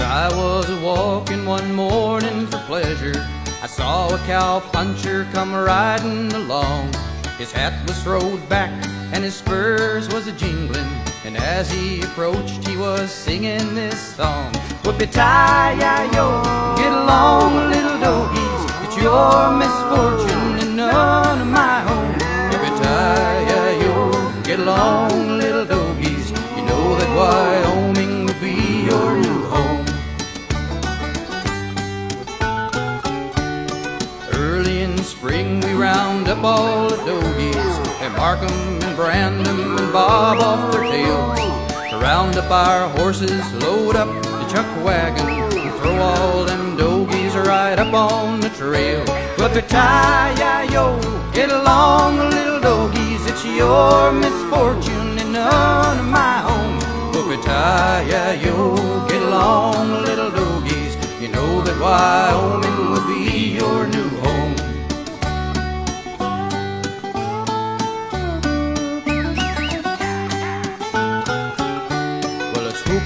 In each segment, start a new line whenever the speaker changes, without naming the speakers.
I was walking one morning for pleasure, I saw a cow puncher come riding along. His hat was throwed back and his spurs was a jingling. And as he approached, he was singing this song. Whippity-yi-yo, get along, little dogies. It's your misfortune all the dogies and mark 'em and brand 'em and bob off their tails. To round up our horses, load up the chuck wagon, and throw all them dogies right up on the trail. Whippity-yi-yo, get along,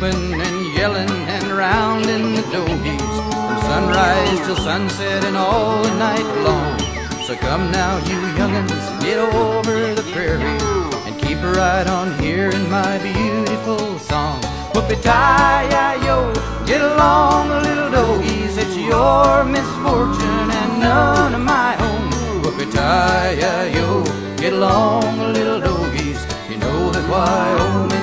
whooping and yelling and rounding the dogies from sunrise till sunset and all the night long. So come now, you young'uns, get over the prairie and keep right on hearing my beautiful song. Whoopie-tie-yi-yo, get along, little dogies. It's your misfortune and none of my own. Whoopie-tie-yi-yo, get along, little dogies. You know that Wyoming